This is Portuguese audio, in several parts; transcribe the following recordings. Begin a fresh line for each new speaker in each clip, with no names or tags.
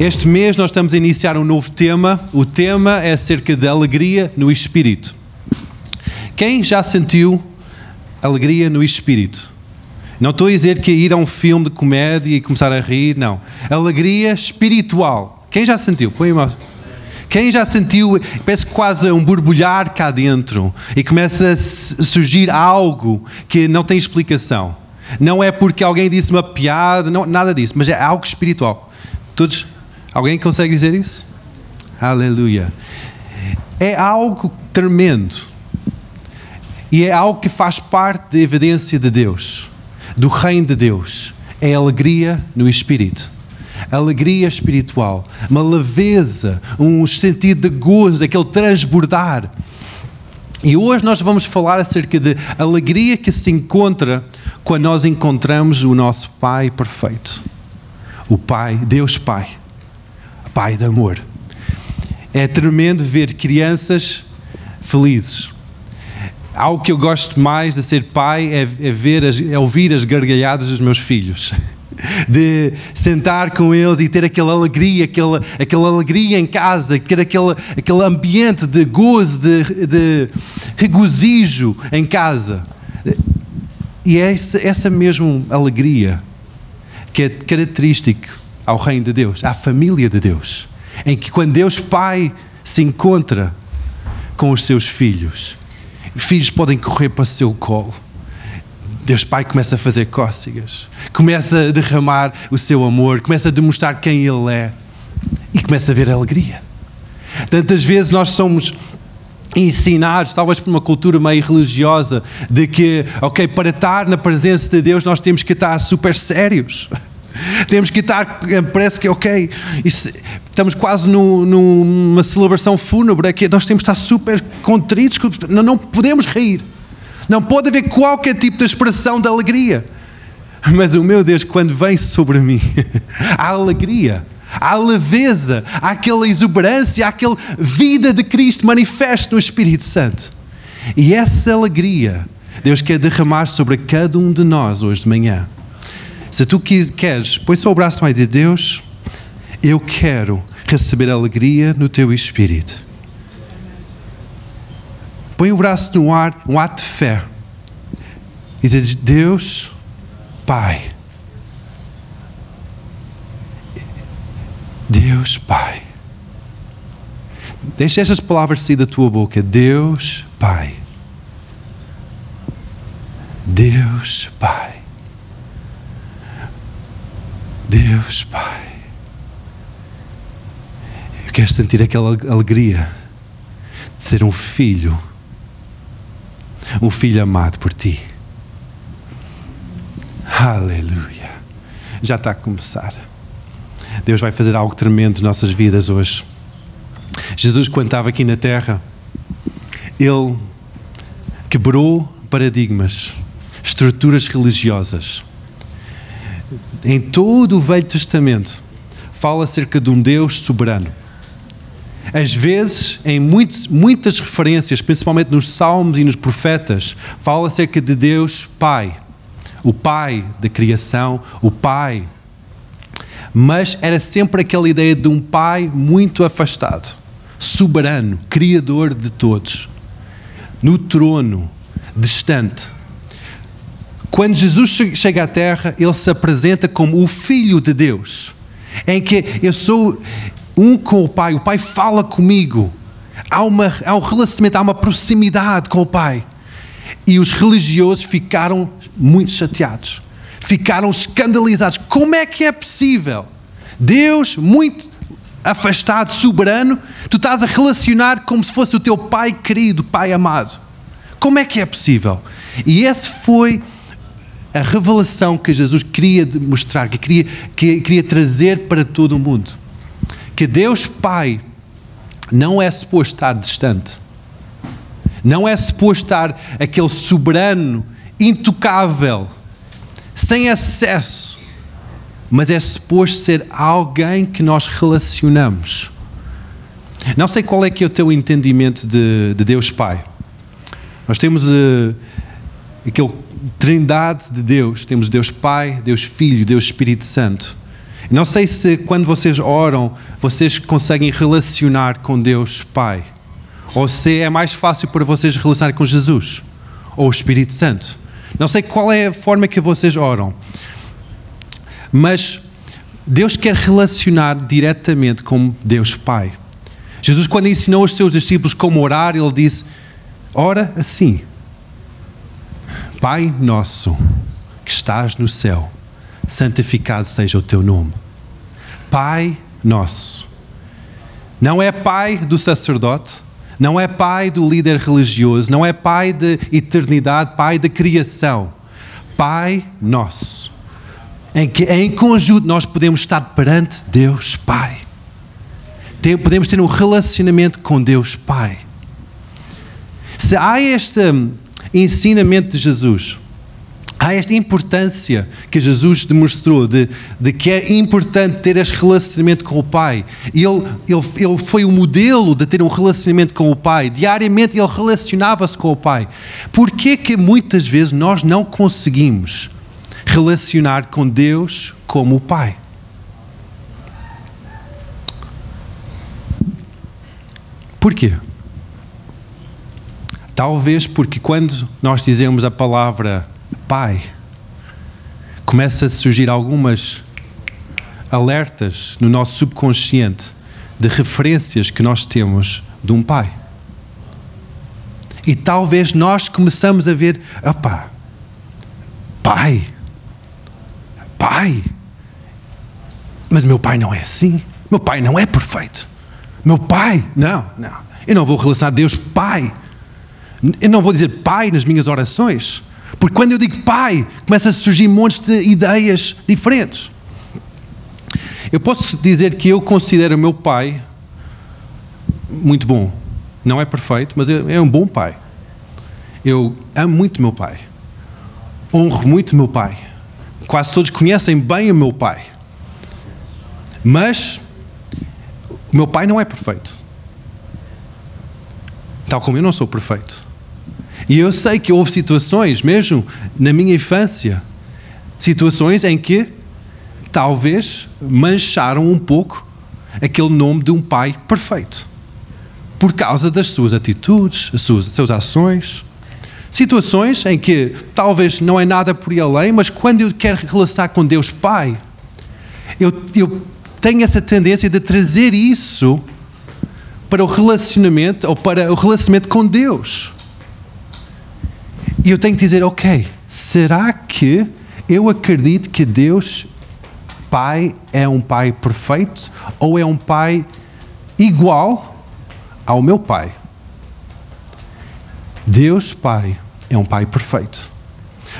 Este mês nós estamos a iniciar um novo tema. O tema é acerca de alegria no espírito. Quem já sentiu alegria no espírito? Não estou a dizer que é ir a um filme de comédia e começar a rir, não. Alegria espiritual. Quem já sentiu? Põe uma. Quem já sentiu, parece quase um borbulhar cá dentro e começa a surgir algo que não tem explicação. Não é porque alguém disse uma piada, não, nada disso, mas é algo espiritual. Todos Alguém consegue dizer isso? Aleluia. É algo tremendo. E é algo que faz parte da evidência de Deus, do reino de Deus. É alegria no espírito. Alegria espiritual, uma leveza, um sentido de gozo, aquele transbordar. E hoje nós vamos falar acerca de alegria que se encontra quando nós encontramos o nosso Pai perfeito. O Pai, Deus Pai. Pai de amor. É tremendo ver crianças felizes. Algo que eu gosto mais de ser pai é, é ver as, é ouvir as gargalhadas dos meus filhos. De sentar com eles e ter aquela alegria, aquela, aquela alegria em casa, ter aquele, aquele ambiente de gozo, de, de regozijo em casa. E é essa, essa mesma alegria que é característico ao reino de Deus, à família de Deus, em que quando Deus Pai se encontra com os seus filhos, os filhos podem correr para o seu colo. Deus Pai começa a fazer cócegas, começa a derramar o seu amor, começa a demonstrar quem Ele é e começa a ver alegria. Tantas vezes nós somos ensinados, talvez por uma cultura meio religiosa, de que, ok, para estar na presença de Deus nós temos que estar super sérios. Temos que estar, eh, parece que é ok, isso, estamos quase no, numa celebração fúnebre, que nós temos que estar super contritos, não, não podemos rir. Não pode haver qualquer tipo de expressão de alegria. Mas o meu Deus, quando vem sobre mim, há alegria, há leveza, há aquela exuberância, há aquela vida de Cristo manifesta no Espírito Santo. E essa alegria, Deus quer derramar sobre cada um de nós hoje de manhã. Se tu queres, põe só o braço no de Deus, eu quero receber alegria no teu espírito. Põe o braço no ar, um ato de fé. E diz: Deus, Pai. Deus, Pai. Deixa estas palavras sair da tua boca. Deus, Pai. Deus, Pai. Deus, Pai, eu quero sentir aquela alegria de ser um filho, um filho amado por Ti. Aleluia. Já está a começar. Deus vai fazer algo tremendo nas nossas vidas hoje. Jesus, quando estava aqui na terra, Ele quebrou paradigmas, estruturas religiosas em todo o Velho Testamento, fala acerca de um Deus soberano. Às vezes, em muitos, muitas referências, principalmente nos Salmos e nos Profetas, fala acerca de Deus Pai, o Pai da criação, o Pai. Mas era sempre aquela ideia de um Pai muito afastado, soberano, criador de todos, no trono, distante. Quando Jesus chega à Terra, ele se apresenta como o Filho de Deus, em que eu sou um com o Pai, o Pai fala comigo, há, uma, há um relacionamento, há uma proximidade com o Pai. E os religiosos ficaram muito chateados, ficaram escandalizados. Como é que é possível? Deus, muito afastado, soberano, tu estás a relacionar como se fosse o teu Pai querido, Pai amado. Como é que é possível? E esse foi a revelação que Jesus queria mostrar, que queria, que queria trazer para todo o mundo. Que Deus Pai não é suposto estar distante, não é suposto estar aquele soberano, intocável, sem acesso, mas é suposto ser alguém que nós relacionamos. Não sei qual é que é o teu entendimento de, de Deus Pai. Nós temos uh, aquele trindade de Deus. Temos Deus Pai, Deus Filho, Deus Espírito Santo. Não sei se quando vocês oram, vocês conseguem relacionar com Deus Pai. Ou se é mais fácil para vocês relacionar com Jesus ou o Espírito Santo. Não sei qual é a forma que vocês oram. Mas Deus quer relacionar diretamente com Deus Pai. Jesus, quando ensinou os seus discípulos como orar, ele disse: Ora assim, Pai nosso que estás no céu, santificado seja o teu nome. Pai nosso. Não é pai do sacerdote, não é pai do líder religioso, não é pai de eternidade, pai da criação. Pai nosso. Em que em conjunto nós podemos estar perante Deus Pai. Podemos ter um relacionamento com Deus Pai. Se há este ensinamento de Jesus, há esta importância que Jesus demonstrou de, de, que é importante ter este relacionamento com o Pai. Ele, ele, ele foi o modelo de ter um relacionamento com o Pai. Diariamente ele relacionava-se com o Pai. Por que que muitas vezes nós não conseguimos relacionar com Deus como o Pai? Por quê? Talvez porque quando nós dizemos a palavra Pai, começa a surgir algumas alertas no nosso subconsciente de referências que nós temos de um pai. E talvez nós começamos a ver, opá, pai, pai, mas meu pai não é assim, meu pai não é perfeito, meu pai, não, não, eu não vou relacionar Deus pai, eu não vou dizer pai nas minhas orações, porque quando eu digo pai, começa a surgir montes de ideias diferentes. Eu posso dizer que eu considero o meu pai muito bom. Não é perfeito, mas é um bom pai. Eu amo muito meu pai. Honro muito meu pai. Quase todos conhecem bem o meu pai. Mas o meu pai não é perfeito. Tal como eu não sou perfeito. E eu sei que houve situações, mesmo na minha infância, situações em que talvez mancharam um pouco aquele nome de um pai perfeito. Por causa das suas atitudes, as suas, as suas ações. Situações em que talvez não é nada por ir além, mas quando eu quero relacionar com Deus Pai, eu, eu tenho essa tendência de trazer isso para o relacionamento ou para o relacionamento com Deus. E eu tenho que dizer, ok, será que eu acredito que Deus, Pai, é um Pai perfeito ou é um Pai igual ao meu Pai? Deus, Pai, é um Pai perfeito.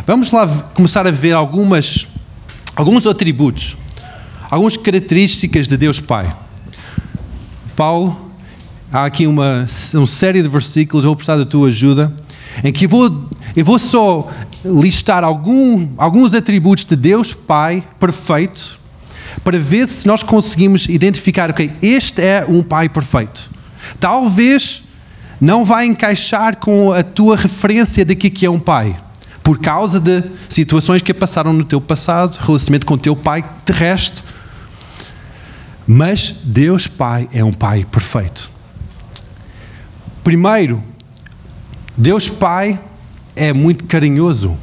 Vamos lá começar a ver algumas, alguns atributos, algumas características de Deus Pai. Paulo, há aqui uma, uma série de versículos, vou precisar da tua ajuda em que vou, eu vou só listar algum, alguns atributos de Deus Pai perfeito, para ver se nós conseguimos identificar, ok, este é um Pai perfeito. Talvez não vai encaixar com a tua referência de que é um Pai, por causa de situações que passaram no teu passado, relacionamento com o teu Pai terrestre. Mas Deus Pai é um Pai perfeito. Primeiro, Deus Pai é muito carinhoso.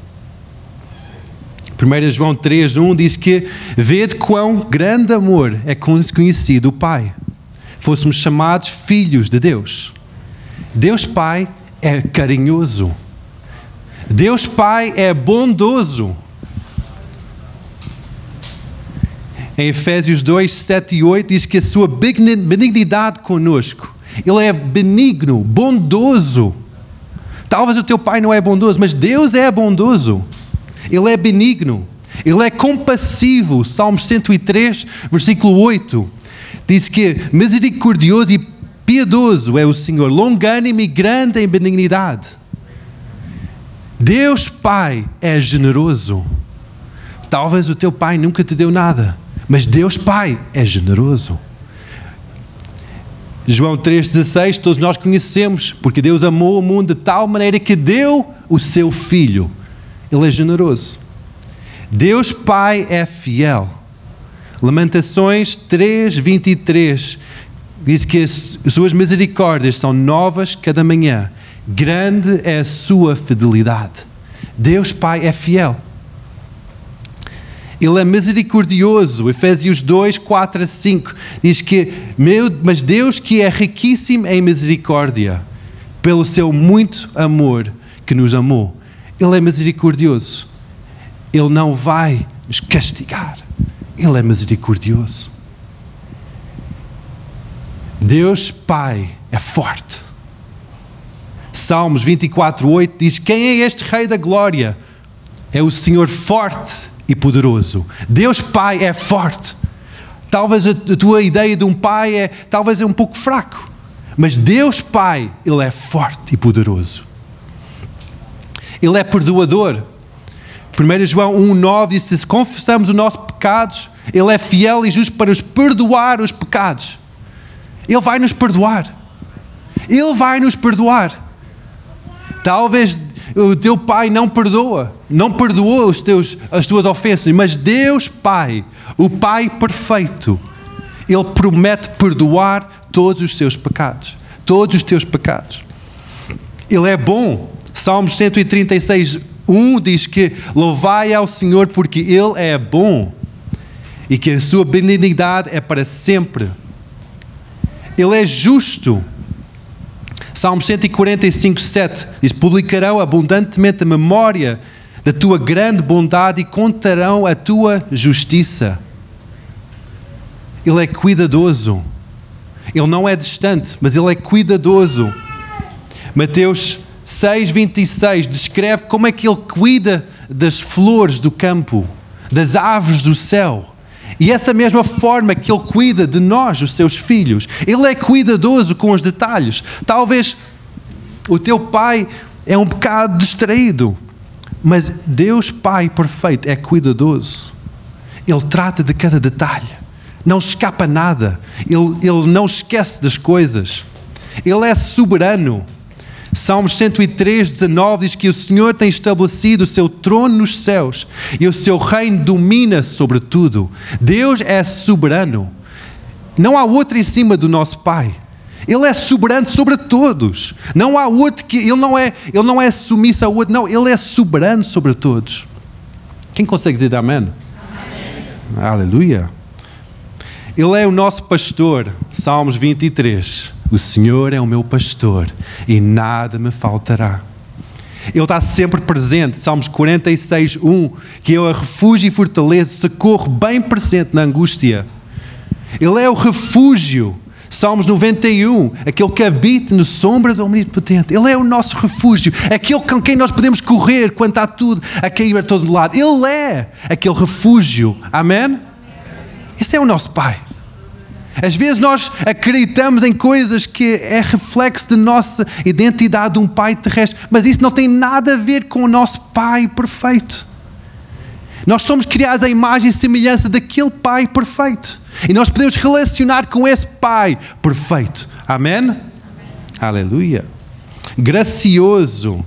1 João 3,1 diz que vede quão grande amor é conhecido o Pai. Fôssemos chamados filhos de Deus. Deus Pai é carinhoso. Deus Pai é bondoso. Em Efésios 2, 7 e 8 diz que a sua benignidade conosco. Ele é benigno, bondoso Talvez o teu pai não é bondoso, mas Deus é bondoso. Ele é benigno. Ele é compassivo. Salmos 103, versículo 8. Diz que misericordioso e piedoso é o Senhor, longânimo e grande em benignidade. Deus Pai é generoso. Talvez o teu pai nunca te deu nada, mas Deus Pai é generoso. João 3,16, todos nós conhecemos, porque Deus amou o mundo de tal maneira que deu o seu Filho. Ele é generoso. Deus Pai é fiel. Lamentações 3, 23 diz que as suas misericórdias são novas cada manhã. Grande é a sua fidelidade. Deus Pai é fiel. Ele é misericordioso. Efésios 2, 4 a 5 diz que, meu, mas Deus que é riquíssimo em misericórdia, pelo seu muito amor que nos amou, Ele é misericordioso. Ele não vai nos castigar. Ele é misericordioso. Deus Pai é forte. Salmos 24, 8 diz: Quem é este Rei da Glória? É o Senhor forte e poderoso. Deus Pai é forte. Talvez a tua ideia de um pai é talvez é um pouco fraco, mas Deus Pai, ele é forte e poderoso. Ele é perdoador. 1 João 1,9 diz: Se confessamos os nossos pecados, Ele é fiel e justo para nos perdoar os pecados. Ele vai nos perdoar. Ele vai nos perdoar. Talvez o teu pai não perdoa, não perdoou os teus, as tuas ofensas, mas Deus Pai, o Pai perfeito, Ele promete perdoar todos os seus pecados, todos os teus pecados. Ele é bom. Salmos 136, 1 diz que louvai ao Senhor porque Ele é bom e que a sua benignidade é para sempre. Ele é justo. Salmos 145, 7 diz: Publicarão abundantemente a memória da tua grande bondade e contarão a tua justiça. Ele é cuidadoso. Ele não é distante, mas ele é cuidadoso. Mateus 6,26 descreve como é que ele cuida das flores do campo, das aves do céu. E essa mesma forma que Ele cuida de nós, os seus filhos, Ele é cuidadoso com os detalhes. Talvez o teu pai é um bocado distraído, mas Deus, Pai perfeito, é cuidadoso. Ele trata de cada detalhe, não escapa nada, Ele, ele não esquece das coisas, Ele é soberano. Salmos 103, 19 diz que o Senhor tem estabelecido o seu trono nos céus e o seu reino domina sobre tudo. Deus é soberano. Não há outro em cima do nosso Pai. Ele é soberano sobre todos. Não há outro que ele não é, ele não é sumiço a outro, não, ele é soberano sobre todos. Quem consegue dizer amém? amém. Aleluia. Ele é o nosso pastor. Salmos 23. O Senhor é o meu pastor e nada me faltará. Ele está sempre presente. Salmos 46, 1. Que eu a refúgio e fortaleza, socorro bem presente na angústia. Ele é o refúgio. Salmos 91, aquele que habita no sombra do Omnipotente. Ele é o nosso refúgio, aquele com quem nós podemos correr quando está tudo a cair a todo lado. Ele é aquele refúgio. Amém? Esse é o nosso Pai. Às vezes nós acreditamos em coisas que é reflexo de nossa identidade de um pai terrestre, mas isso não tem nada a ver com o nosso pai perfeito. Nós somos criados à imagem e semelhança daquele pai perfeito. E nós podemos relacionar com esse pai perfeito. Amém? Amém. Aleluia. Gracioso.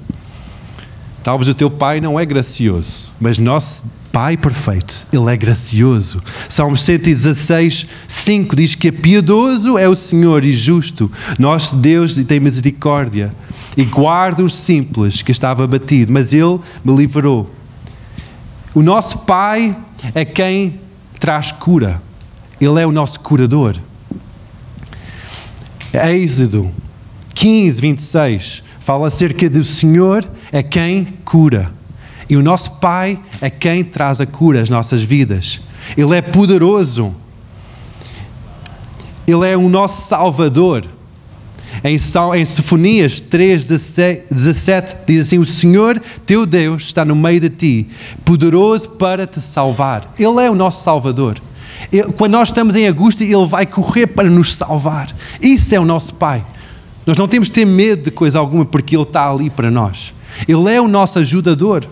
Talvez o teu pai não é gracioso, mas nosso Pai perfeito, Ele é gracioso. Salmos 116, 5 diz que piedoso é o Senhor e justo. Nosso Deus tem misericórdia e guarda os simples que estava abatido, mas Ele me livrou. O nosso Pai é quem traz cura. Ele é o nosso curador. Êxodo 15, 26 fala acerca do Senhor é quem cura. E o nosso Pai é quem traz a cura às nossas vidas. Ele é poderoso. Ele é o nosso Salvador. Em, em Sofonias 3, 17, diz assim: O Senhor teu Deus está no meio de ti, poderoso para te salvar. Ele é o nosso Salvador. Ele, quando nós estamos em angústia, Ele vai correr para nos salvar. Isso é o nosso Pai. Nós não temos de ter medo de coisa alguma, porque Ele está ali para nós. Ele é o nosso ajudador.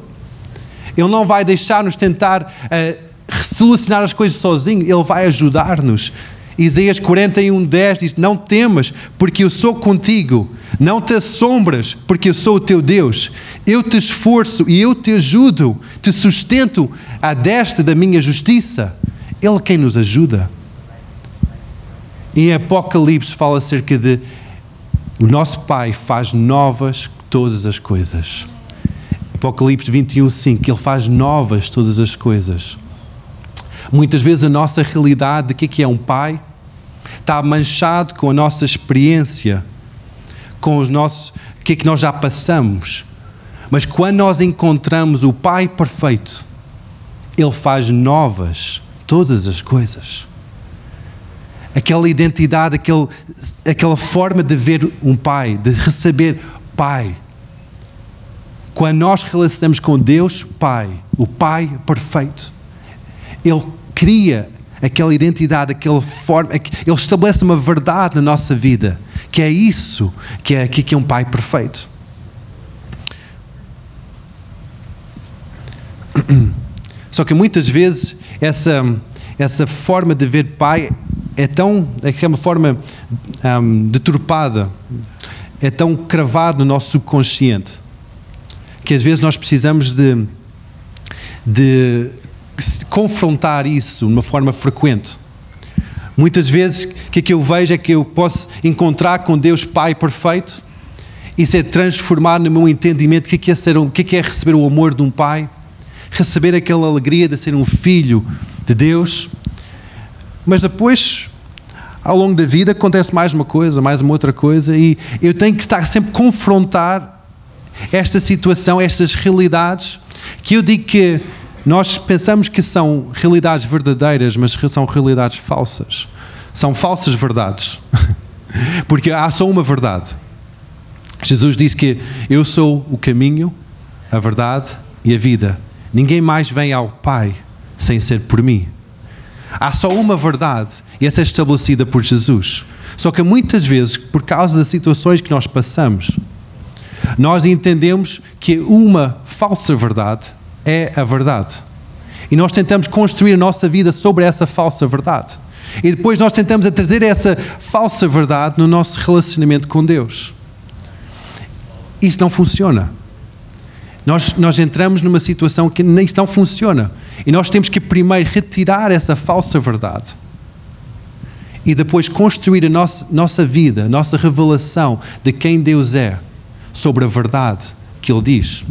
Ele não vai deixar-nos tentar uh, solucionar as coisas sozinho, Ele vai ajudar-nos. Isaías 41, 10 diz: Não temas, porque eu sou contigo. Não te assombras, porque eu sou o teu Deus. Eu te esforço e eu te ajudo, te sustento à destra da minha justiça. Ele é quem nos ajuda. Em Apocalipse fala acerca de o nosso Pai faz novas todas as coisas. Apocalipse 21, 5, Ele faz novas todas as coisas. Muitas vezes a nossa realidade de que é, que é um pai está manchado com a nossa experiência, com os nossos, o que é que nós já passamos. Mas quando nós encontramos o Pai perfeito, Ele faz novas todas as coisas. Aquela identidade, aquele, aquela forma de ver um Pai, de receber Pai. Quando nós relacionamos com Deus, Pai, o Pai perfeito, Ele cria aquela identidade, aquela forma, Ele estabelece uma verdade na nossa vida, que é isso que é que é um Pai perfeito. Só que muitas vezes essa, essa forma de ver Pai é tão, é uma forma um, deturpada, é tão cravado no nosso subconsciente, que às vezes nós precisamos de, de confrontar isso de uma forma frequente. Muitas vezes o que, é que eu vejo é que eu posso encontrar com Deus Pai perfeito e ser transformado no meu entendimento do que, é é ser, o é que é receber o amor de um Pai, receber aquela alegria de ser um filho de Deus. Mas depois, ao longo da vida, acontece mais uma coisa, mais uma outra coisa, e eu tenho que estar sempre a confrontar esta situação, estas realidades, que eu digo que nós pensamos que são realidades verdadeiras, mas são realidades falsas. São falsas verdades. Porque há só uma verdade. Jesus disse que eu sou o caminho, a verdade e a vida. Ninguém mais vem ao Pai sem ser por mim. Há só uma verdade e essa é estabelecida por Jesus. Só que muitas vezes, por causa das situações que nós passamos, nós entendemos que uma falsa verdade é a verdade. E nós tentamos construir a nossa vida sobre essa falsa verdade. E depois nós tentamos trazer essa falsa verdade no nosso relacionamento com Deus. Isso não funciona. Nós, nós entramos numa situação que nem não funciona. E nós temos que primeiro retirar essa falsa verdade. E depois construir a nossa, nossa vida, a nossa revelação de quem Deus é, sobre a verdade que Ele diz.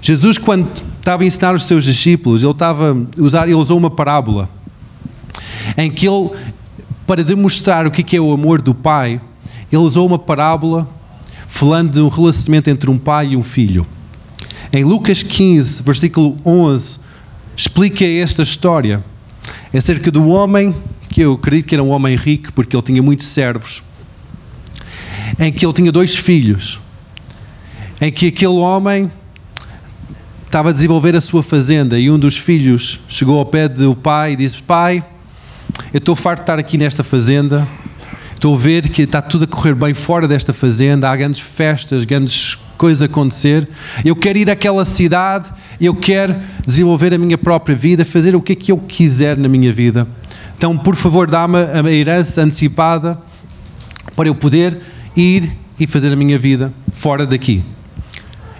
Jesus, quando estava a ensinar os seus discípulos, ele, estava usar, ele usou uma parábola em que ele, para demonstrar o que é o amor do Pai, ele usou uma parábola falando de um relacionamento entre um pai e um filho. Em Lucas 15, versículo 11, explica esta história. É acerca do homem, que eu acredito que era um homem rico, porque ele tinha muitos servos, em que ele tinha dois filhos, em que aquele homem estava a desenvolver a sua fazenda e um dos filhos chegou ao pé do pai e disse: Pai, eu estou farto de estar aqui nesta fazenda, estou a ver que está tudo a correr bem fora desta fazenda, há grandes festas, grandes coisas a acontecer. Eu quero ir àquela cidade, eu quero desenvolver a minha própria vida, fazer o que é que eu quiser na minha vida. Então, por favor, dá-me a herança antecipada para eu poder ir e fazer a minha vida fora daqui.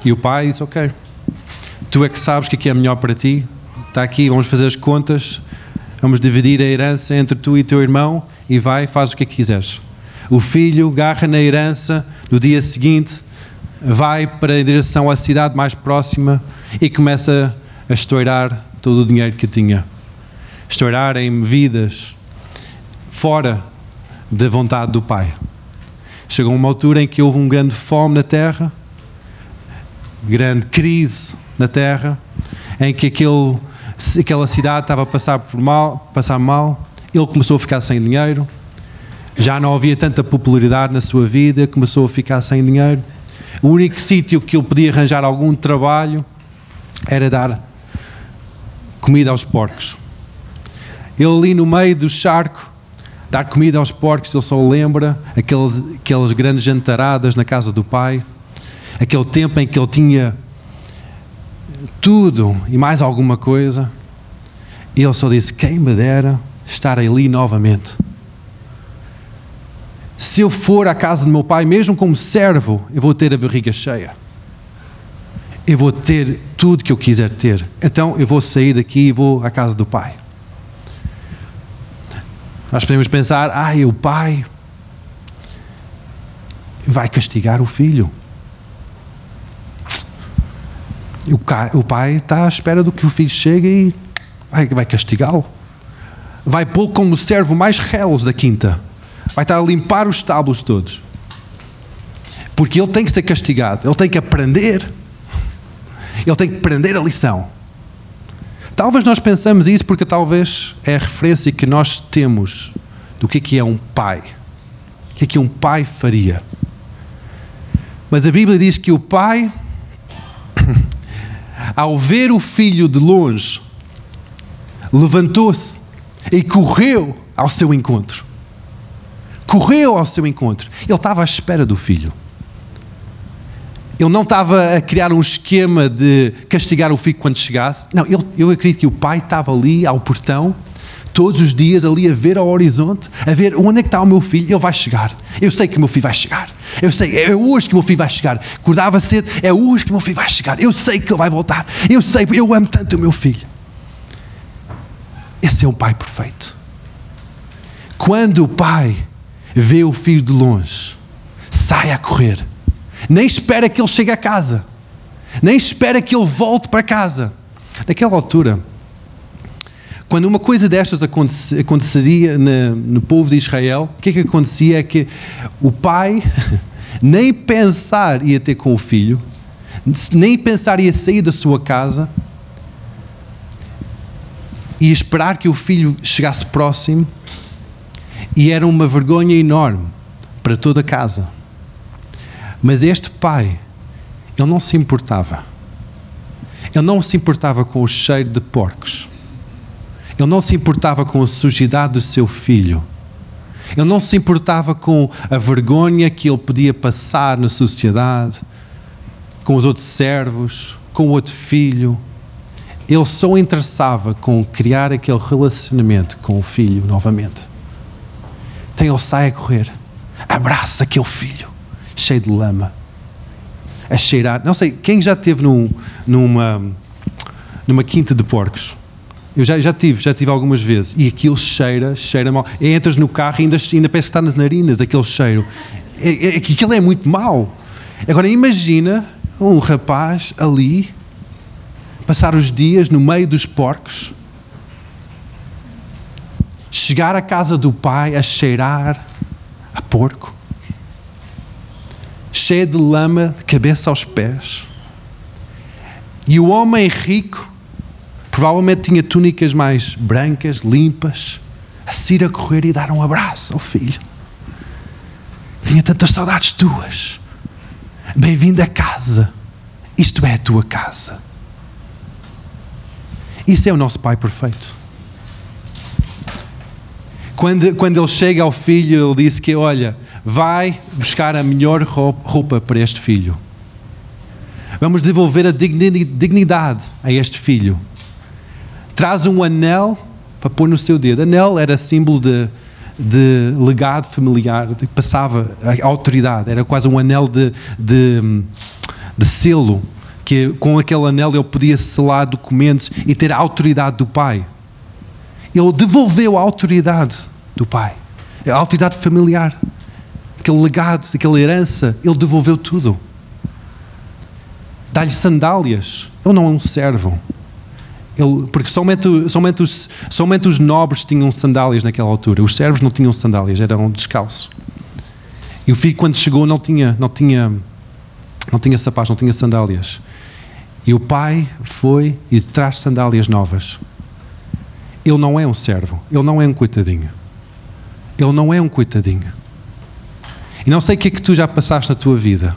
E o pai disse: Ok tu é que sabes o que é, é melhor para ti. Está aqui, vamos fazer as contas, vamos dividir a herança entre tu e teu irmão e vai, faz o que quiseres. O filho agarra na herança, no dia seguinte vai para em direção à cidade mais próxima e começa a estourar todo o dinheiro que tinha. Estourar em vidas fora da vontade do Pai. Chegou uma altura em que houve um grande fome na terra, grande crise na terra, em que aquele, aquela cidade estava a passar, por mal, passar mal, ele começou a ficar sem dinheiro, já não havia tanta popularidade na sua vida, começou a ficar sem dinheiro. O único sítio que ele podia arranjar algum trabalho era dar comida aos porcos. Ele ali no meio do charco, dar comida aos porcos, ele só lembra aqueles, aquelas grandes jantaradas na casa do pai, aquele tempo em que ele tinha tudo e mais alguma coisa. Ele só disse: Quem me dera estar ali novamente. Se eu for à casa do meu pai, mesmo como servo, eu vou ter a barriga cheia. Eu vou ter tudo que eu quiser ter. Então eu vou sair daqui e vou à casa do pai. Nós podemos pensar, ai, o pai vai castigar o filho. O pai está à espera do que o filho chegue e vai, vai castigá-lo. Vai pô-lo como servo mais relos da quinta. Vai estar a limpar os estábulos todos. Porque ele tem que ser castigado, ele tem que aprender. Ele tem que aprender a lição. Talvez nós pensamos isso porque talvez é a referência que nós temos do que é, que é um pai. O que é que um pai faria. Mas a Bíblia diz que o pai, ao ver o filho de longe, levantou-se e correu ao seu encontro. Correu ao seu encontro. Ele estava à espera do filho. Ele não estava a criar um esquema de castigar o filho quando chegasse. Não, ele, eu acredito que o pai estava ali ao portão, todos os dias, ali a ver ao horizonte, a ver onde é que está o meu filho. Ele vai chegar. Eu sei que o meu filho vai chegar. Eu sei, é hoje que o meu filho vai chegar. Acordava cedo, é hoje que o meu filho vai chegar. Eu sei que ele vai voltar. Eu sei, eu amo tanto o meu filho. Esse é o pai perfeito. Quando o pai vê o filho de longe, sai a correr nem espera que ele chegue a casa, nem espera que ele volte para casa. Naquela altura, quando uma coisa destas aconteceria no povo de Israel, o que é que acontecia? É que o pai nem pensar ia ter com o filho, nem pensar ia sair da sua casa e esperar que o filho chegasse próximo, e era uma vergonha enorme para toda a casa. Mas este pai, ele não se importava. Ele não se importava com o cheiro de porcos. Ele não se importava com a sujidade do seu filho. Ele não se importava com a vergonha que ele podia passar na sociedade, com os outros servos, com o outro filho. Ele só interessava com criar aquele relacionamento com o filho novamente. Então ele sai a correr, abraça aquele filho cheio de lama, a cheirar. Não sei, quem já esteve num, numa, numa quinta de porcos? Eu já, já tive, já tive algumas vezes. E aquilo cheira, cheira mal. E entras no carro e ainda, ainda parece que está nas narinas, aquele cheiro. É, é, aquilo é muito mau. Agora imagina um rapaz ali, passar os dias no meio dos porcos, chegar à casa do pai a cheirar a porco, cheia de lama, de cabeça aos pés. E o homem rico provavelmente tinha túnicas mais brancas, limpas, a sair a correr e dar um abraço ao filho. Tinha tantas saudades tuas. Bem-vindo a casa. Isto é a tua casa. Isso é o nosso Pai perfeito. Quando, quando ele chega ao filho, ele disse que, olha, vai buscar a melhor roupa para este filho. Vamos devolver a dignidade a este filho. Traz um anel para pôr no seu dedo. Anel era símbolo de, de legado familiar, de, passava a autoridade, era quase um anel de, de, de selo, que com aquele anel ele podia selar documentos e ter a autoridade do pai. Ele devolveu a autoridade do pai, a autoridade familiar aquele legado, aquela herança, ele devolveu tudo. Dá-lhe sandálias. Ele não é um servo. Ele, porque somente, somente, os, somente os nobres tinham sandálias naquela altura. Os servos não tinham sandálias, eram descalços. E o filho, quando chegou, não tinha, não tinha, não tinha sapatos, não tinha sandálias. E o pai foi e traz sandálias novas. Ele não é um servo, ele não é um coitadinho. Ele não é um coitadinho. E não sei o que é que tu já passaste na tua vida.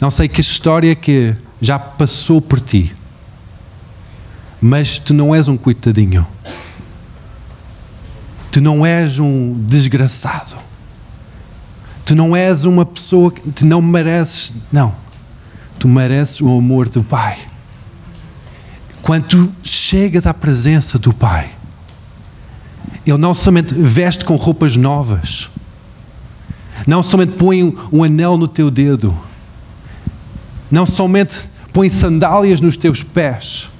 Não sei que história que já passou por ti. Mas tu não és um coitadinho. Tu não és um desgraçado. Tu não és uma pessoa que não mereces. Não. Tu mereces o amor do Pai. Quando tu chegas à presença do Pai, Ele não somente veste com roupas novas não somente põe um anel no teu dedo. Não somente põe sandálias nos teus pés.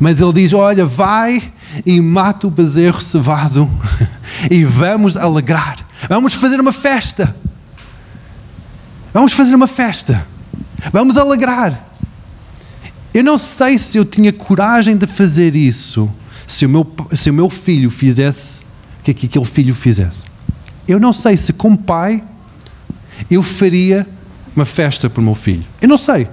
Mas ele diz: Olha, vai e mata o bezerro cevado e vamos alegrar. Vamos fazer uma festa. Vamos fazer uma festa. Vamos alegrar. Eu não sei se eu tinha coragem de fazer isso se o meu, se o meu filho fizesse o que, é que aquele filho fizesse. Eu não sei se, como pai, eu faria uma festa para o meu filho. Eu não sei.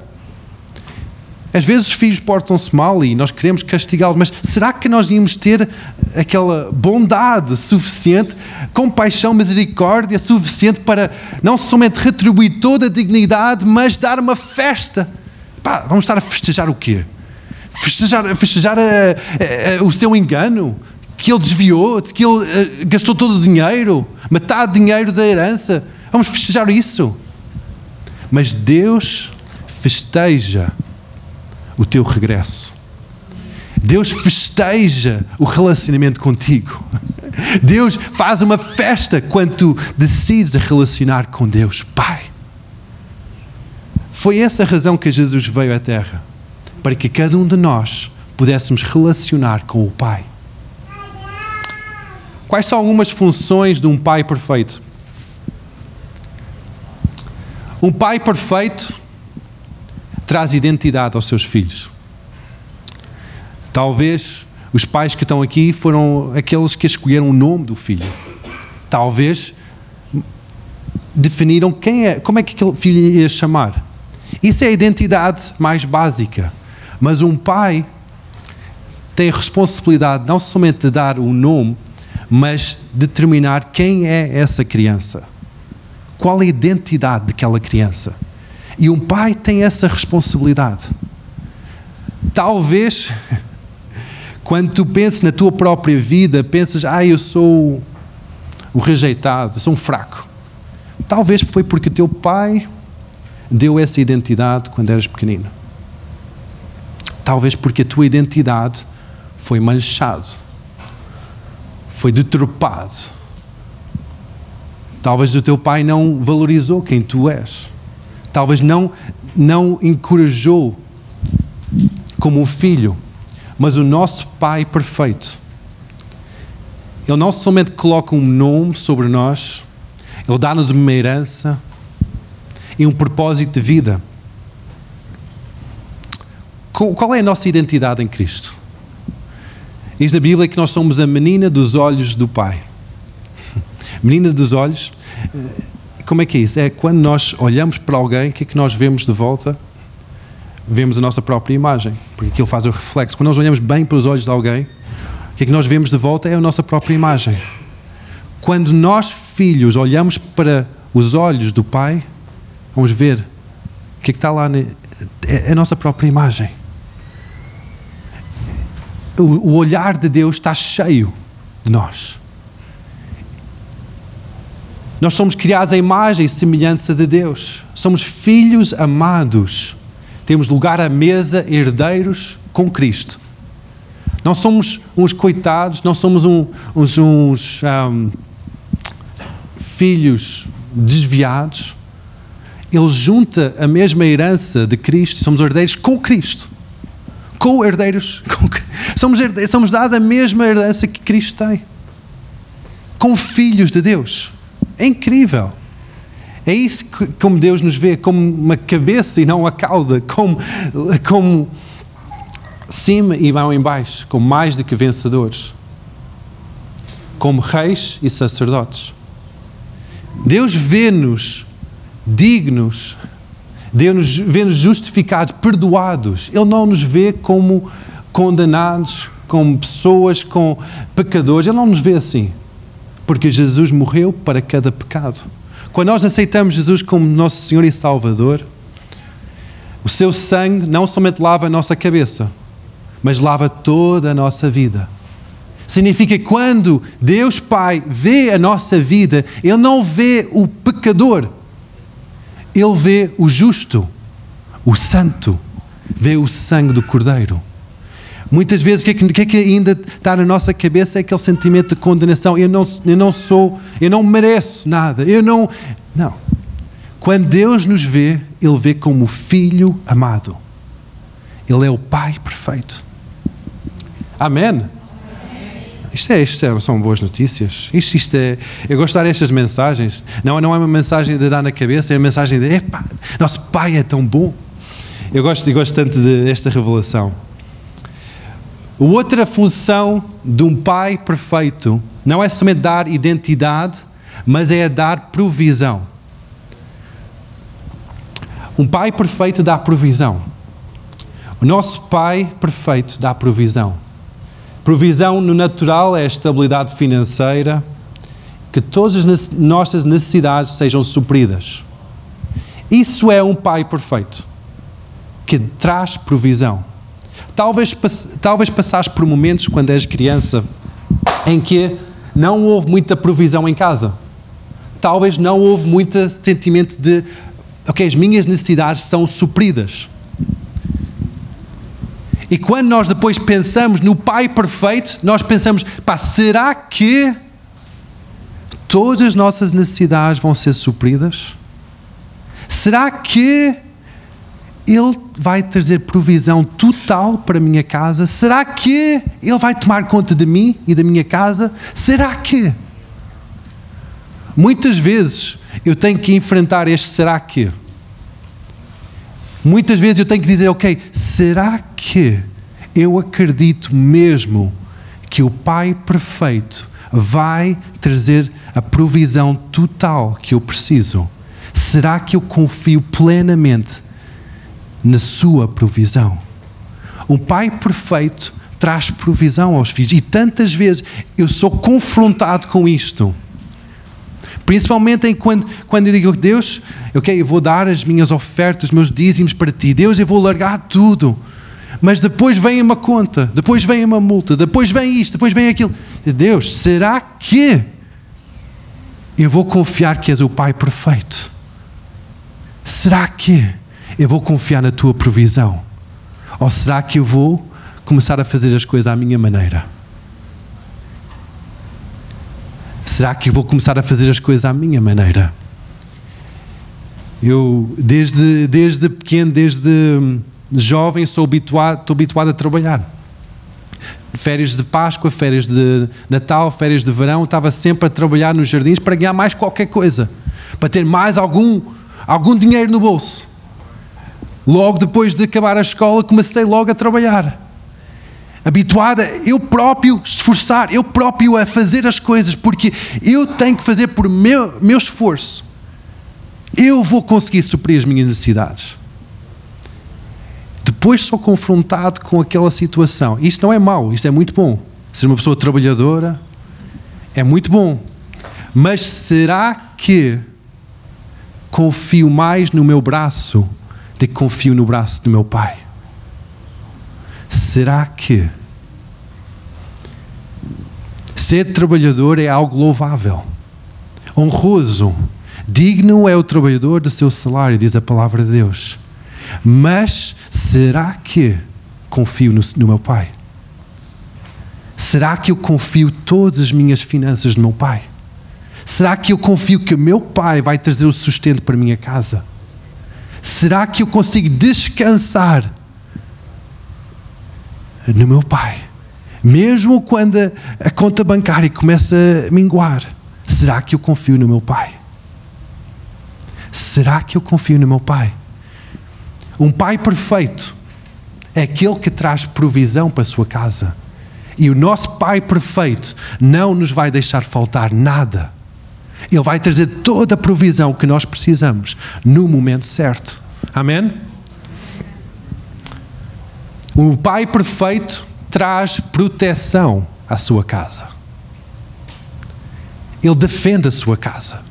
Às vezes os filhos portam-se mal e nós queremos castigá-los, mas será que nós íamos ter aquela bondade suficiente, compaixão, misericórdia suficiente para não somente retribuir toda a dignidade, mas dar uma festa? Pá, vamos estar a festejar o quê? Festejar, festejar a, a, a, o seu engano? Que ele desviou, que ele eh, gastou todo o dinheiro, metade do dinheiro da herança. Vamos festejar isso. Mas Deus festeja o teu regresso. Deus festeja o relacionamento contigo. Deus faz uma festa quando tu decides relacionar com Deus, Pai. Foi essa a razão que Jesus veio à Terra para que cada um de nós pudéssemos relacionar com o Pai. Quais são algumas funções de um pai perfeito? Um pai perfeito traz identidade aos seus filhos. Talvez os pais que estão aqui foram aqueles que escolheram o nome do filho. Talvez definiram quem é, como é que aquele filho ia chamar. Isso é a identidade mais básica. Mas um pai tem a responsabilidade não somente de dar o nome, mas determinar quem é essa criança. Qual a identidade daquela criança? E um pai tem essa responsabilidade. Talvez, quando tu penses na tua própria vida, pensas, ah, eu sou o rejeitado, sou um fraco. Talvez foi porque o teu pai deu essa identidade quando eras pequenino. Talvez porque a tua identidade foi manchado, foi deturpado. Talvez o teu pai não valorizou quem tu és talvez não, não encorajou como um filho, mas o nosso Pai perfeito. Ele não somente coloca um nome sobre nós, Ele dá-nos uma herança e um propósito de vida. Qual é a nossa identidade em Cristo? Diz na Bíblia que nós somos a menina dos olhos do Pai. Menina dos olhos como é que é isso? É quando nós olhamos para alguém, o que é que nós vemos de volta? Vemos a nossa própria imagem, porque aquilo faz o reflexo. Quando nós olhamos bem para os olhos de alguém, o que é que nós vemos de volta é a nossa própria imagem. Quando nós, filhos, olhamos para os olhos do Pai, vamos ver o que é que está lá, é a nossa própria imagem. O, olhar de Deus está cheio de nós. Nós somos criados à imagem e semelhança de Deus. Somos filhos amados. Temos lugar à mesa, herdeiros com Cristo. Não somos uns coitados, não somos um, uns, uns um, filhos desviados. Ele junta a mesma herança de Cristo, somos herdeiros com Cristo. Co-herdeiros. Com, somos, herdeiros, somos dados a mesma herança que Cristo tem. Com filhos de Deus. É incrível. É isso que, como Deus nos vê, como uma cabeça e não uma cauda, como, como cima e mão em baixo, como mais do que vencedores, como reis e sacerdotes. Deus vê-nos dignos, Deus vê-nos justificados, perdoados. Ele não nos vê como condenados, como pessoas, com pecadores. Ele não nos vê assim porque Jesus morreu para cada pecado. Quando nós aceitamos Jesus como nosso Senhor e Salvador, o seu sangue não somente lava a nossa cabeça, mas lava toda a nossa vida. Significa que quando Deus Pai vê a nossa vida, Ele não vê o pecador, Ele vê o justo, o santo, vê o sangue do Cordeiro. Muitas vezes o que, é que, é que ainda está na nossa cabeça é aquele sentimento de condenação. Eu não, eu não sou, eu não mereço nada. Eu não. Não. Quando Deus nos vê, Ele vê como filho amado. Ele é o Pai perfeito. Amém? Isto, é, isto é, são boas notícias. Isto, isto é, eu gosto de dar estas mensagens. Não, não é uma mensagem de dar na cabeça, é uma mensagem de nosso Pai é tão bom. Eu gosto, eu gosto tanto desta revelação. Outra função de um pai perfeito não é somente dar identidade, mas é dar provisão. Um pai perfeito dá provisão. O nosso pai perfeito dá provisão. Provisão no natural é a estabilidade financeira, que todas as nossas necessidades sejam supridas. Isso é um pai perfeito, que traz provisão. Talvez, talvez passaste por momentos quando és criança em que não houve muita provisão em casa. Talvez não houve muito sentimento de, ok, as minhas necessidades são supridas. E quando nós depois pensamos no Pai perfeito, nós pensamos, pá, será que todas as nossas necessidades vão ser supridas? Será que Ele vai trazer provisão total para a minha casa? Será que Ele vai tomar conta de mim e da minha casa? Será que? Muitas vezes eu tenho que enfrentar este será que. Muitas vezes eu tenho que dizer, ok, será que eu acredito mesmo que o Pai perfeito vai trazer a provisão total que eu preciso? Será que eu confio plenamente na Sua provisão? Um Pai perfeito traz provisão aos filhos e tantas vezes eu sou confrontado com isto. Principalmente em quando, quando eu digo, Deus, ok, eu vou dar as minhas ofertas, os meus dízimos para ti. Deus, eu vou largar tudo. Mas depois vem uma conta, depois vem uma multa, depois vem isto, depois vem aquilo. Deus, será que eu vou confiar que és o Pai perfeito? Será que eu vou confiar na tua provisão? Ou será que eu vou começar a fazer as coisas à minha maneira? Será que vou começar a fazer as coisas à minha maneira? Eu, desde, desde pequeno, desde jovem, sou habituado, estou habituado a trabalhar. Férias de Páscoa, férias de Natal, férias de verão, estava sempre a trabalhar nos jardins para ganhar mais qualquer coisa, para ter mais algum, algum dinheiro no bolso. Logo depois de acabar a escola, comecei logo a trabalhar habituada eu próprio esforçar, eu próprio a fazer as coisas, porque eu tenho que fazer por meu, meu esforço. Eu vou conseguir suprir as minhas necessidades. Depois sou confrontado com aquela situação. Isto não é mau, isto é muito bom. Ser uma pessoa trabalhadora é muito bom. Mas será que confio mais no meu braço do que confio no braço do meu pai? Será que ser trabalhador é algo louvável, honroso, digno é o trabalhador do seu salário, diz a palavra de Deus. Mas será que confio no, no meu Pai? Será que eu confio todas as minhas finanças no meu Pai? Será que eu confio que o meu Pai vai trazer o sustento para a minha casa? Será que eu consigo descansar no meu Pai. Mesmo quando a, conta bancária começa a minguar, será que eu confio no meu Pai? Será que eu confio no meu Pai? Um Pai perfeito é aquele que traz provisão para a sua casa. E o nosso Pai perfeito não nos vai deixar faltar nada. Ele vai trazer toda a provisão que nós precisamos no momento certo. Amém? O pai perfeito traz proteção à sua casa. Ele defende a sua casa.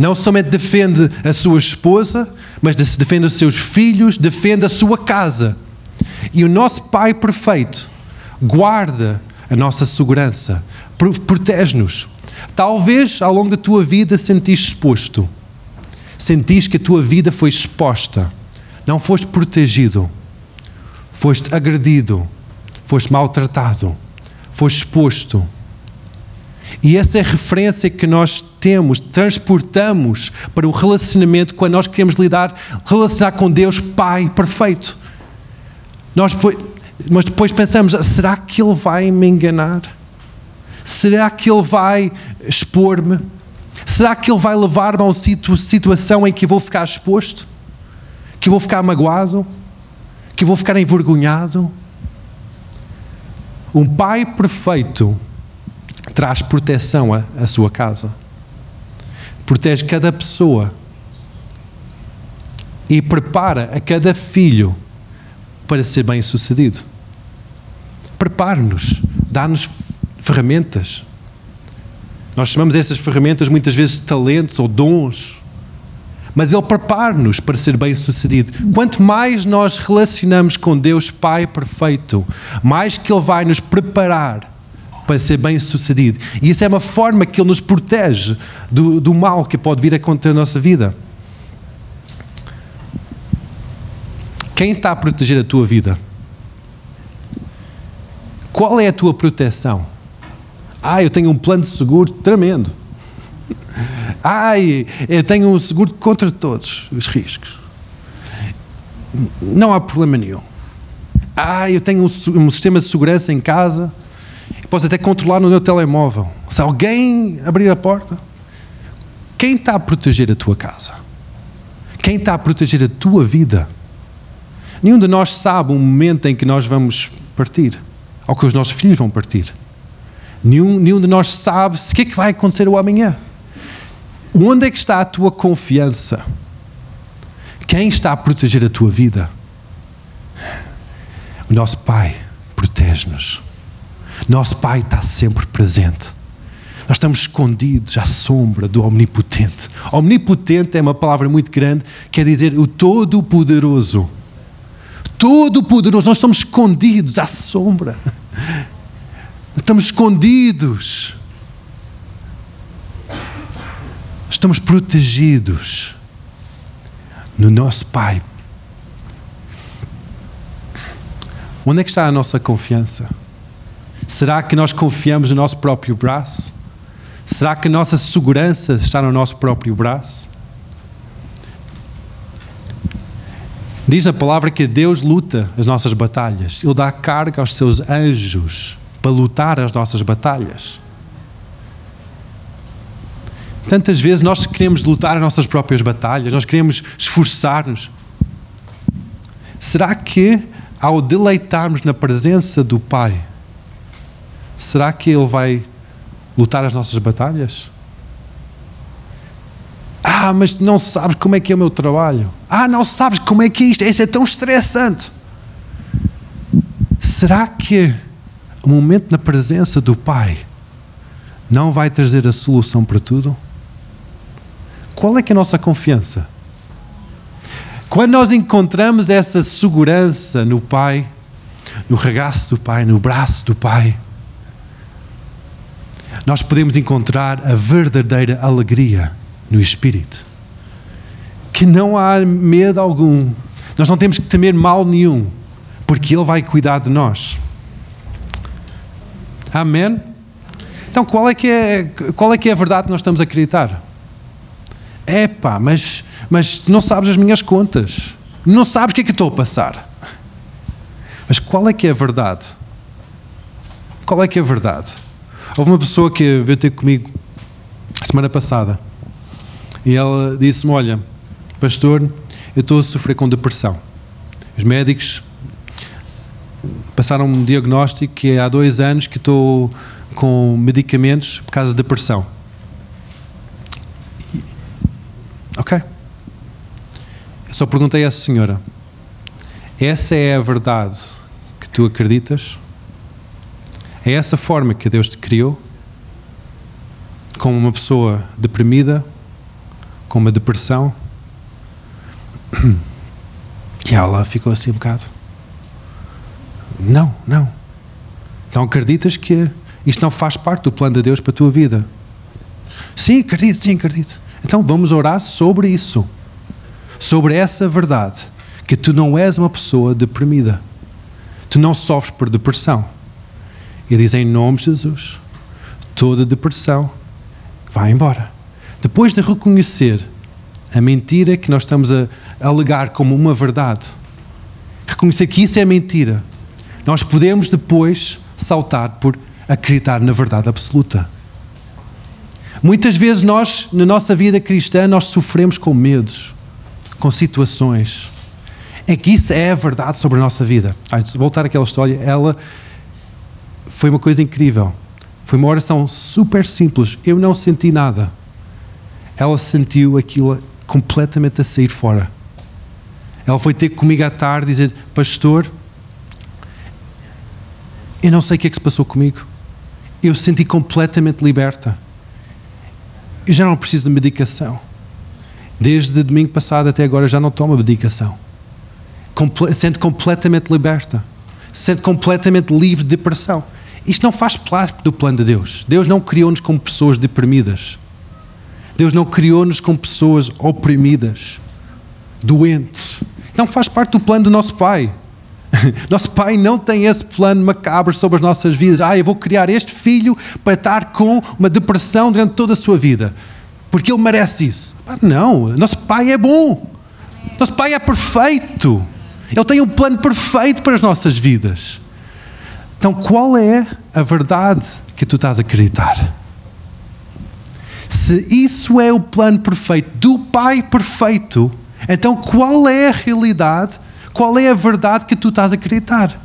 Não somente defende a sua esposa, mas defende os seus filhos, defende a sua casa. E o nosso Pai perfeito guarda a nossa segurança, protege-nos. Talvez ao longo da tua vida sentiste exposto, sentiste que a tua vida foi exposta, não foste protegido foste agredido, foste maltratado, foste exposto. E essa é a referência que nós temos, transportamos para o relacionamento quando nós queremos lidar, relacionar com Deus Pai perfeito. Nós mas depois pensamos, será que Ele vai me enganar? Será que Ele vai expor-me? Será que Ele vai levar-me a uma situ situação em que eu vou ficar exposto? Que eu vou ficar magoado? Que eu vou ficar envergonhado? Um pai perfeito traz proteção à, sua casa. Protege cada pessoa e prepara a cada filho para ser bem sucedido. Prepare-nos, dá-nos ferramentas. Nós chamamos essas ferramentas muitas vezes de talentos ou dons, mas Ele prepara-nos para ser bem sucedido. Quanto mais nós relacionamos com Deus Pai perfeito, mais que Ele vai nos preparar para ser bem sucedido. E isso é uma forma que Ele nos protege do, do mal que pode vir a acontecer na nossa vida. Quem está a proteger a tua vida? Qual é a tua proteção? Ah, eu tenho um plano de seguro tremendo. Ai, eu tenho um seguro contra todos os riscos. Não há problema nenhum. Ah, eu tenho um, um sistema de segurança em casa. Posso até controlar no meu telemóvel. Se alguém abrir a porta, quem está a proteger a tua casa? Quem está a proteger a tua vida? Nenhum de nós sabe o momento em que nós vamos partir, ou que os nossos filhos vão partir. Nenhum, nenhum de nós sabe o que é que vai acontecer o amanhã. Onde é que está a tua confiança? Quem está a proteger a tua vida? O nosso Pai protege-nos. Nosso Pai está sempre presente. Nós estamos escondidos à sombra do Omnipotente. Omnipotente é uma palavra muito grande, quer dizer o Todo-Poderoso. Todo-Poderoso, nós estamos escondidos à sombra. Estamos escondidos. Estamos protegidos no nosso Pai. Onde é que está a nossa confiança? Será que nós confiamos no nosso próprio braço? Será que a nossa segurança está no nosso próprio braço? Diz a palavra que Deus luta as nossas batalhas. Ele dá carga aos seus anjos para lutar as nossas batalhas. Tantas vezes nós queremos lutar as nossas próprias batalhas, nós queremos esforçar-nos. Será que, ao deleitarmos na presença do Pai, será que Ele vai lutar as nossas batalhas? Ah, mas não sabes como é que é o meu trabalho. Ah, não sabes como é que é isto. Isso é tão estressante. Será que o momento na presença do Pai não vai trazer a solução para tudo? Qual é que é a nossa confiança? Quando nós encontramos essa segurança no Pai, no regaço do Pai, no braço do Pai, nós podemos encontrar a verdadeira alegria no Espírito. Que não há medo algum. Nós não temos que temer mal nenhum, porque Ele vai cuidar de nós. Amém? Então, qual é que é, qual é, que é a verdade que nós estamos a acreditar? É pá, mas, mas não sabes as minhas contas. Não sabes o que é que estou a passar. Mas qual é que é a verdade? Qual é que é a verdade? Houve uma pessoa que veio ter comigo semana passada e ela disse-me: Olha, pastor, eu estou a sofrer com depressão. Os médicos passaram um diagnóstico que é há dois anos que estou com medicamentos por causa de depressão. Ok. Eu só perguntei a essa senhora: essa é a verdade que tu acreditas? É essa forma que Deus te criou? Como uma pessoa deprimida, com uma depressão. E ela ficou assim um bocado. Não, não. Não acreditas que isto não faz parte do plano de Deus para a tua vida? Sim, acredito, sim, acredito. Então vamos orar sobre isso. Sobre essa verdade. Que tu não és uma pessoa deprimida. Tu não sofres por depressão. E diz em nome de Jesus: toda depressão vai embora. Depois de reconhecer a mentira que nós estamos a alegar como uma verdade, reconhecer que isso é mentira, nós podemos depois saltar por acreditar na verdade absoluta. Muitas vezes nós, na nossa vida cristã, nós sofremos com medos, com situações. É que isso é a verdade sobre a nossa vida. Antes de voltar àquela história, ela foi uma coisa incrível. Foi uma oração super simples. Eu não senti nada. Ela sentiu aquilo completamente a sair fora. Ela foi ter comigo à tarde dizer: Pastor, eu não sei o que é que se passou comigo. Eu senti completamente liberta. Eu já não preciso de medicação. Desde domingo passado até agora já não tomo medicação. Comple sente completamente liberta. Sente completamente livre de depressão. Isto não faz parte do plano de Deus. Deus não criou-nos como pessoas deprimidas. Deus não criou-nos como pessoas oprimidas, doentes. Não faz parte do plano do nosso Pai. Nosso Pai não tem esse plano macabro sobre as nossas vidas. Ah, eu vou criar este filho para estar com uma depressão durante toda a sua vida, porque ele merece isso. Não, nosso Pai é bom. Nosso Pai é perfeito. Ele tem um plano perfeito para as nossas vidas. Então, qual é a verdade que tu estás a acreditar? Se isso é o plano perfeito do Pai perfeito, então qual é a realidade qual é a verdade que tu estás a acreditar?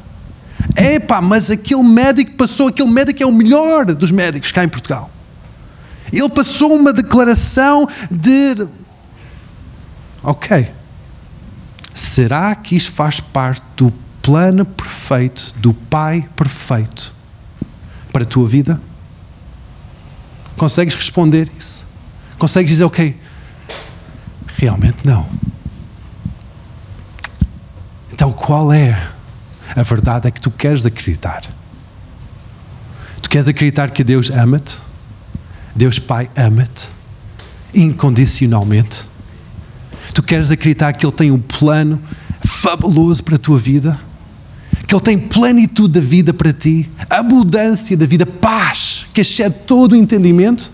Epá, mas aquele médico passou, aquele médico é o melhor dos médicos cá em Portugal. Ele passou uma declaração de. Ok. Será que isto faz parte do plano perfeito, do Pai perfeito para a tua vida? Consegues responder isso? Consegues dizer, ok, realmente não. Então, qual é a verdade é que tu queres acreditar? Tu queres acreditar que Deus ama-te? Deus Pai ama-te incondicionalmente? Tu queres acreditar que Ele tem um plano fabuloso para a tua vida? Que Ele tem plenitude da vida para ti, abundância da vida, paz que excede todo o entendimento,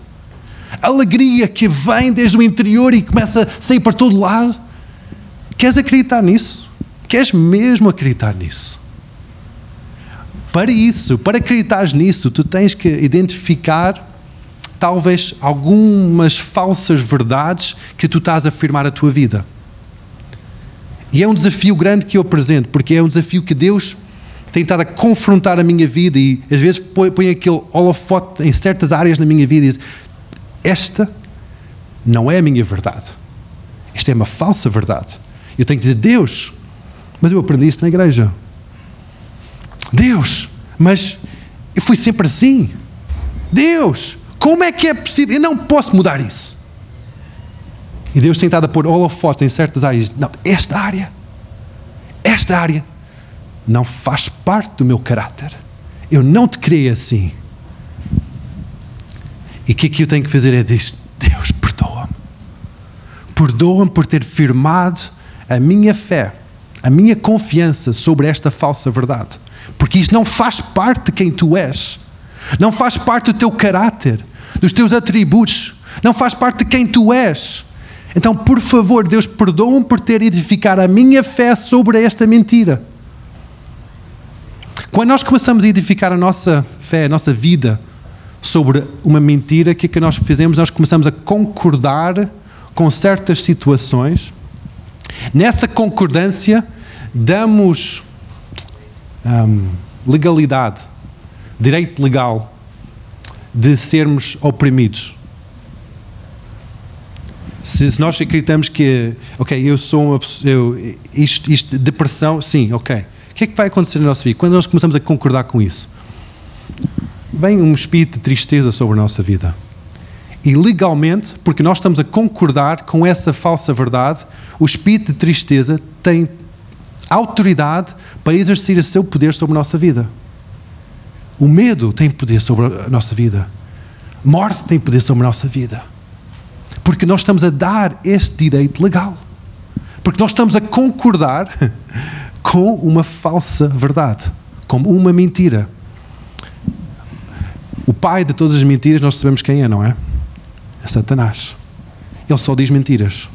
alegria que vem desde o interior e começa a sair para todo lado? Queres acreditar nisso? Queres mesmo acreditar nisso? Para isso, para acreditares nisso, tu tens que identificar talvez algumas falsas verdades que tu estás a afirmar a tua vida. E é um desafio grande que eu apresento, porque é um desafio que Deus tem estado a confrontar a minha vida e às vezes põe, põe aquele holofote em certas áreas na minha vida e diz: Esta não é a minha verdade. Esta é uma falsa verdade. Eu tenho que dizer: Deus, mas eu aprendi isso na igreja. Deus, mas eu fui sempre assim. Deus, como é que é possível? Eu não posso mudar isso. E Deus tem estado a pôr holofotes em certas áreas. Não, esta área, esta área, não faz parte do meu caráter. Eu não te criei assim. E o que é que eu tenho que fazer é dizer: Deus, perdoa-me. Perdoa-me por ter firmado a minha fé a minha confiança sobre esta falsa verdade. Porque isto não faz parte de quem tu és, não faz parte do teu caráter, dos teus atributos, não faz parte de quem tu és. Então, por favor, Deus, perdoa-me por ter edificado a minha fé sobre esta mentira. Quando nós começamos a edificar a nossa fé, a nossa vida sobre uma mentira, o que é que nós fizemos? Nós começamos a concordar com certas situações Nessa concordância, damos um, legalidade, direito legal de sermos oprimidos. Se, nós acreditamos que, ok, eu sou uma pessoa, isto, isto, depressão, sim, ok. O que é que vai acontecer na nossa vida? Quando nós começamos a concordar com isso, vem um espírito de tristeza sobre a nossa vida. E legalmente, porque nós estamos a concordar com essa falsa verdade, o espírito de tristeza tem autoridade para exercer o seu poder sobre a nossa vida. O medo tem poder sobre a nossa vida. Morte tem poder sobre a nossa vida. Porque nós estamos a dar este direito legal. Porque nós estamos a concordar com uma falsa verdade, com uma mentira. O pai de todas as mentiras, nós sabemos quem é, não é? É Satanás. Ele só diz mentiras.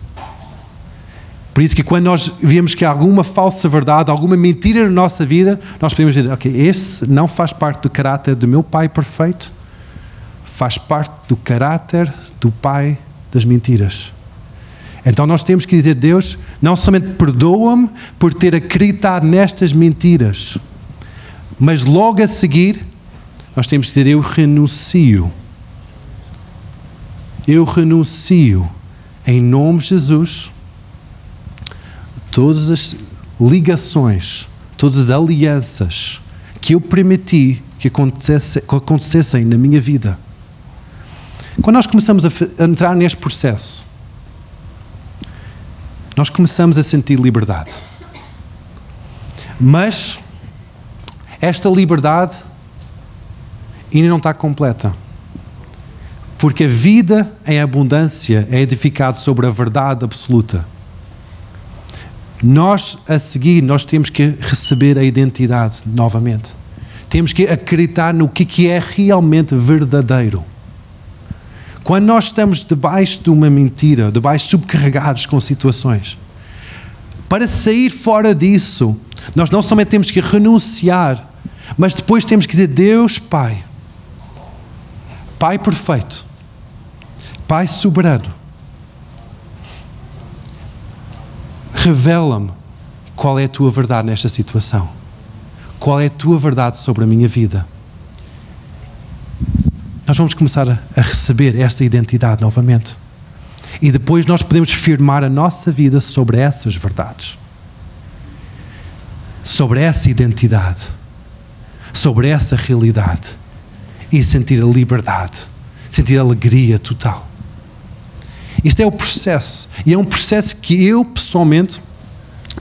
Por isso que quando nós vemos que há alguma falsa verdade, alguma mentira na nossa vida, nós podemos dizer, ok, esse não faz parte do caráter do meu pai perfeito, faz parte do caráter do pai das mentiras. Então nós temos que dizer, Deus, não somente perdoa-me por ter acreditado nestas mentiras, mas logo a seguir, nós temos que dizer, eu renuncio. Eu renuncio em nome de Jesus todas as ligações, todas as alianças que eu permiti que, acontecesse, que acontecessem na minha vida. Quando nós começamos a, a entrar neste processo, nós começamos a sentir liberdade. Mas esta liberdade ainda não está completa. Porque a vida em abundância é edificada sobre a verdade absoluta. Nós, a seguir, nós temos que receber a identidade novamente. Temos que acreditar no que é realmente verdadeiro. Quando nós estamos debaixo de uma mentira, debaixo subcarregados com situações, para sair fora disso, nós não somente temos que renunciar, mas depois temos que dizer: Deus, Pai, Pai perfeito, Pai soberano, revela-me qual é a tua verdade nesta situação. Qual é a tua verdade sobre a minha vida? Nós vamos começar a receber esta identidade novamente. E depois nós podemos firmar a nossa vida sobre essas verdades. Sobre essa identidade. Sobre essa realidade. E sentir a liberdade. Sentir a alegria total. Isto é o processo. E é um processo que eu, pessoalmente,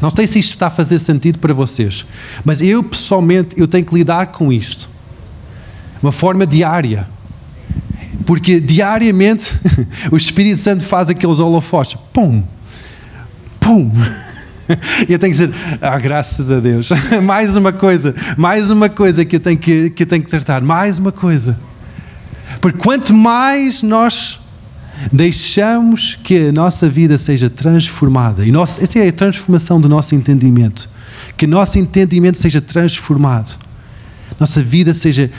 não sei se isto está a fazer sentido para vocês, mas eu, pessoalmente, eu tenho que lidar com isto. Uma forma diária. Porque diariamente o Espírito Santo faz aqueles holofotes. Pum! Pum! Eu tenho que dizer, ah, graças a Deus. mais uma coisa, mais uma coisa que eu tenho que, que, eu tenho que tratar. Mais uma coisa. Porque quanto mais nós deixamos que a nossa vida seja transformada. E nosso, essa é a transformação do nosso entendimento. Que nosso entendimento seja transformado. Nossa vida seja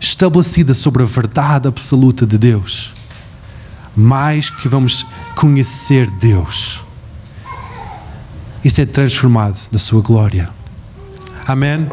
estabelecida sobre a verdade absoluta de Deus. Mais que vamos conhecer Deus. E ser transformado na sua glória. Amém?